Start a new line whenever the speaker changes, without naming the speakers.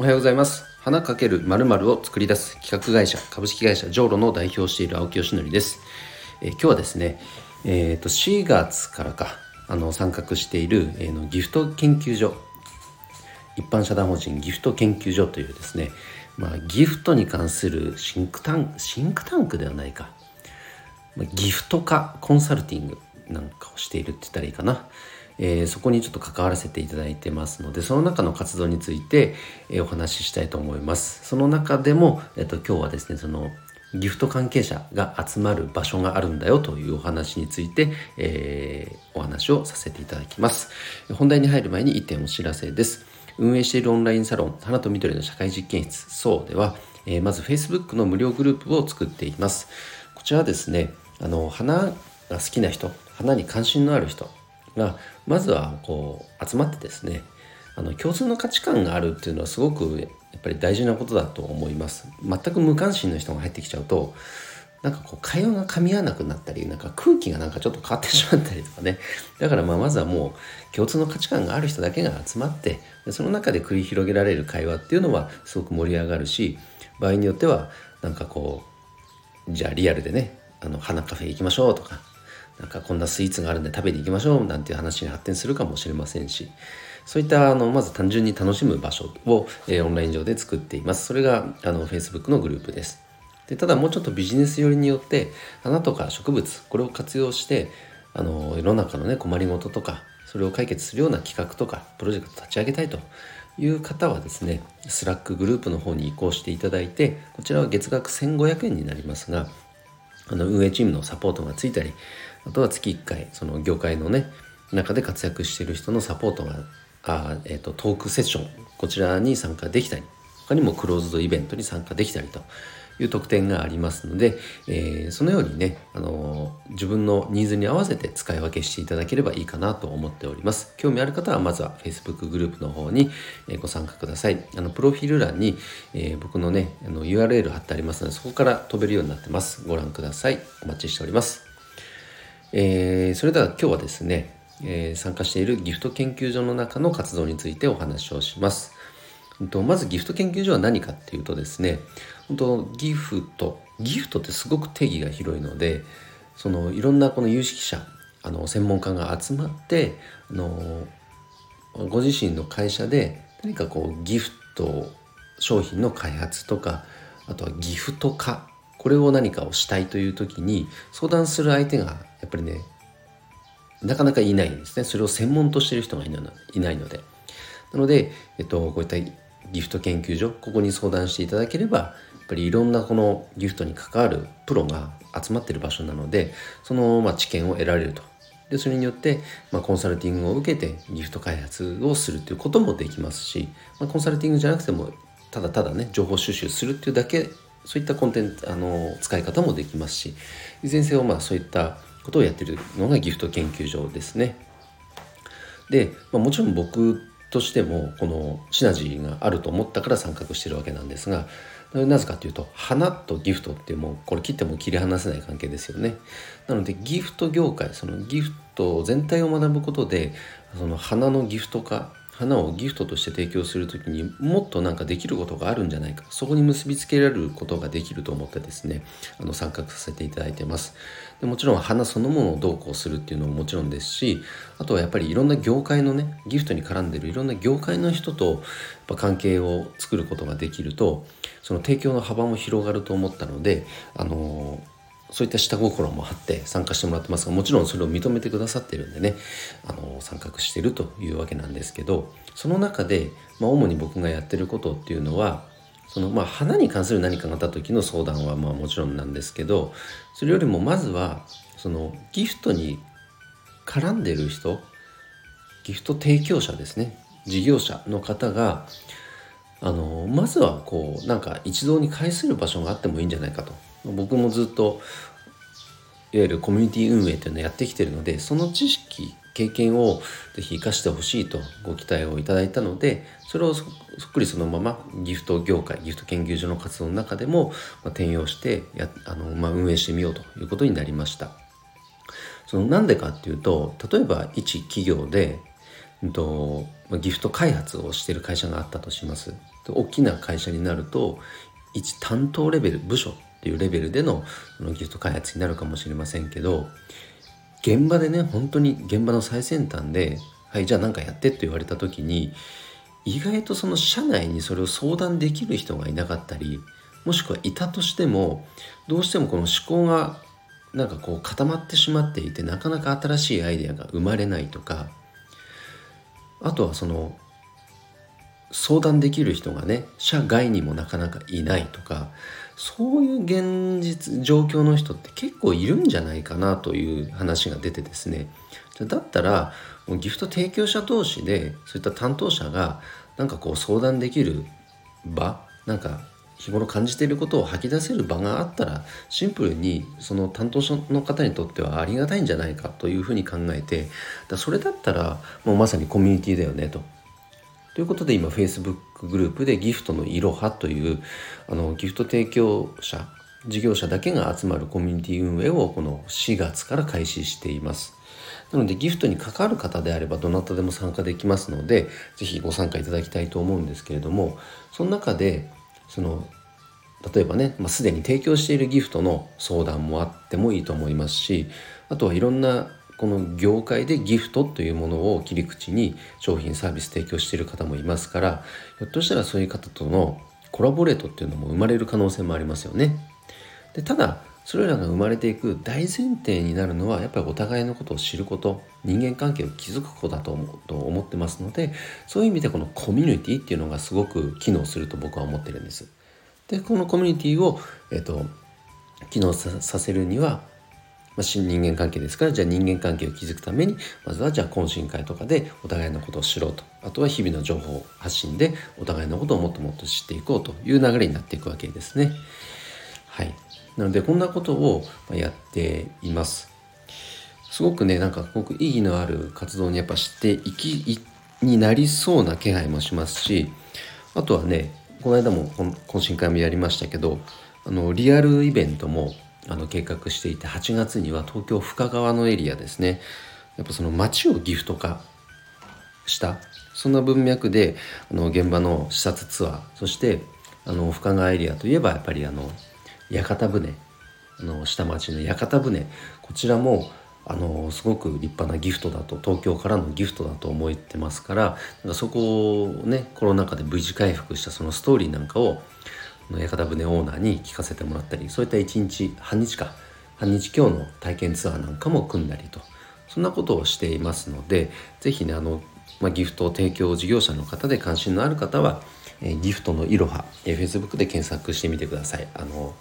おはようございます。花かけるまるを作り出す企画会社株式会社ジョーロの代表している青木よしのりです、え、今日はですねえっ、ー、と4月からかあの参画している、えー、のギフト研究所一般社団法人ギフト研究所というですねまあ、ギフトに関するシンクタンクシンクタンクではないか、ま、ギフト化コンサルティングなんかをしているって言ったらいいかな、えー、そこにちょっと関わらせていただいてますのでその中の活動について、えー、お話ししたいと思います。その中でも、えーと、今日はですねそのギフト関係者が集まる場所があるんだよというお話について、えー、お話をさせていただきます。本題に入る前に1点お知らせです。運営しているオンラインサロン花と緑の社会実験室そうでは、えー、まず Facebook の無料グループを作っています。こちらはですねあの花が好きな人花に関心のある人がまずはこう集まってですねあの共通の価値観があるっていうのはすごくやっぱり大事なことだと思います。全く無関心の人が入ってきちゃうとなんかこう会話が噛み合わなくなったりなんか空気がなんかちょっと変わってしまったりとかね。だからまあまずはもう共通の価値観がある人だけが集まってその中で繰り広げられる会話っていうのはすごく盛り上がるし場合によってはなんかこうじゃあリアルでねあの花カフェ行きましょうとかなんかこんなスイーツがあるんで食べに行きましょうなんていう話に発展するかもしれませんしそういったあのまず単純に楽しむ場所を、えー、オンライン上で作っています。それがあの Facebook のグループです。でただもうちょっとビジネス寄りによって花とか植物これを活用してあの世の中のね困りごととかそれを解決するような企画とかプロジェクト立ち上げたいと。いう方はですね Slack グループの方に移行していただいてこちらは月額1500円になりますがあの運営チームのサポートがついたりあとは月1回その業界のね中で活躍している人のサポートがあ、えーと、トークセッションこちらに参加できたり他にもクローズドイベントに参加できたりという特典がありますので、えー、そのようにね、あのー、自分のニーズに合わせて使い分けしていただければいいかなと思っております。興味ある方はまずは Facebook グループの方にご参加ください。あのプロフィール欄に、えー、僕のねあの URL 貼ってありますのでそこから飛べるようになってます。ご覧ください。お待ちしております。えー、それでは今日はですね、えー、参加しているギフト研究所の中の活動についてお話をします。まずギフト研究所は何かっていうとですねギフトギフトってすごく定義が広いのでそのいろんなこの有識者あの専門家が集まってあのご自身の会社で何かこうギフト商品の開発とかあとはギフト化これを何かをしたいという時に相談する相手がやっぱりねなかなかいないんですね。それを専門としてる人がいないので。なので、えっと、こういったギフト研究所ここに相談していただければやっぱりいろんなこのギフトに関わるプロが集まってる場所なのでそのまあ知見を得られると。でそれによって、まあ、コンサルティングを受けてギフト開発をするということもできますし、まあ、コンサルティングじゃなくてもただただね情報収集するっていうだけそういったコンテンツあの使い方もできますしいずれにせよまあそういったことをやってるのがギフト研究所ですね。で、まあ、もちろん僕としてもこのシナジーがあると思ったから参画してるわけなんですがなぜかというと花とギフトってもうこれ切っても切り離せない関係ですよねなのでギフト業界そのギフト全体を学ぶことでその花のギフト化花をギフトとして提供する時にもっとなんかできることがあるんじゃないか。そこに結びつけられることができると思ってですねあの参画させていただいてます。でもちろん花そのものをどうこうするっていうのももちろんですしあとはやっぱりいろんな業界のねギフトに絡んでるいろんな業界の人とやっぱ関係を作ることができるとその提供の幅も広がると思ったのであのーそういった下心もあって参加してもらってますがもちろんそれを認めてくださってるんでねあの参画してるというわけなんですけどその中で、まあ、主に僕がやってることっていうのはそのまあ花に関する何かがあった時の相談はまあもちろんなんですけどそれよりもまずはそのギフトに絡んでる人ギフト提供者ですね事業者の方があのまずはこうなんか一堂に会する場所があってもいいんじゃないかと。僕もずっといわゆるコミュニティ運営というのをやってきてるのでその知識経験をぜひ生かしてほしいとご期待をいただいたのでそれをそっくりそのままギフト業界ギフト研究所の活動の中でも、ま転用してやあの、まあ、運営してみようということになりました。そのなんでかっていうと例えば一企業でうんとギフト開発をしてる会社があったとします大きな会社になると一担当レベル部署っていうレベルでのそのギフト開発になるかもしれませんけど現場でね本当に現場の最先端で「はいじゃあ何かやって」って言われた時に意外とその社内にそれを相談できる人がいなかったりもしくはいたとしてもどうしてもこの思考がなんかこう固まってしまっていてなかなか新しいアイデアが生まれないとかあとはその相談できる人がね社外にもなかなかいないとかそういう現実状況の人って結構いるんじゃないかなという話が出てですねだったらもうギフト提供者同士でそういった担当者がなんかこう相談できる場なんか日頃感じていることを吐き出せる場があったらシンプルにその担当者の方にとってはありがたいんじゃないかというふうに考えてだそれだったらもうまさにコミュニティだよねと。ということで今 Facebook グループでギフトのいろはというあのギフト提供者事業者だけが集まるコミュニティ運営をこの4月から開始しています。なのでギフトに関わる方であればどなたでも参加できますので是非ご参加いただきたいと思うんですけれどもその中でその例えばね、まあ、すでに提供しているギフトの相談もあってもいいと思いますしあとはいろんなこの業界でギフトというものを切り口に商品サービス提供している方もいますからひょっとしたらそういう方とのコラボレートっていうのも生まれる可能性もありますよね。でただそれらが生まれていく大前提になるのはやっぱりお互いのことを知ること人間関係を築くことだと思と思ってますのでそういう意味でこのコミュニティっていうのがすごく機能すると僕は思ってるんです。でこのコミュニティを、えーと、機能させるには、まあ、新人間関係ですからじゃあ人間関係を築くためにまずはじゃあ懇親会とかでお互いのことを知ろうとあとは日々の情報発信でお互いのことをもっともっと知っていこうという流れになっていくわけですね。はいなのでこんなことをやっています。すごくねなんかすごく意義のある活動にやっぱしていきになりそうな気配もしますしあとはねこの間も懇親会もやりましたけどあのリアルイベントもあの計画していて8月には東京深川のエリアですね。やっぱその街をギフト化したそんな文脈であの現場の視察ツアーそしてあの深川エリアといえばやっぱりあの屋形船あの下町の屋形船こちらもあのすごく立派なギフトだと東京からのギフトだと思ってますからそこをねコロナ禍で V 字回復したそのストーリーなんかをの屋形船オーナーに聞かせてもらったりそういった1日半日か半日今日の体験ツアーなんかも組んだりとそんなことをしていますので是非ねあの、まあ、ギフト提供事業者の方で関心のある方は、え、ギフトのいろは、え、Facebook で検索してみてください。あの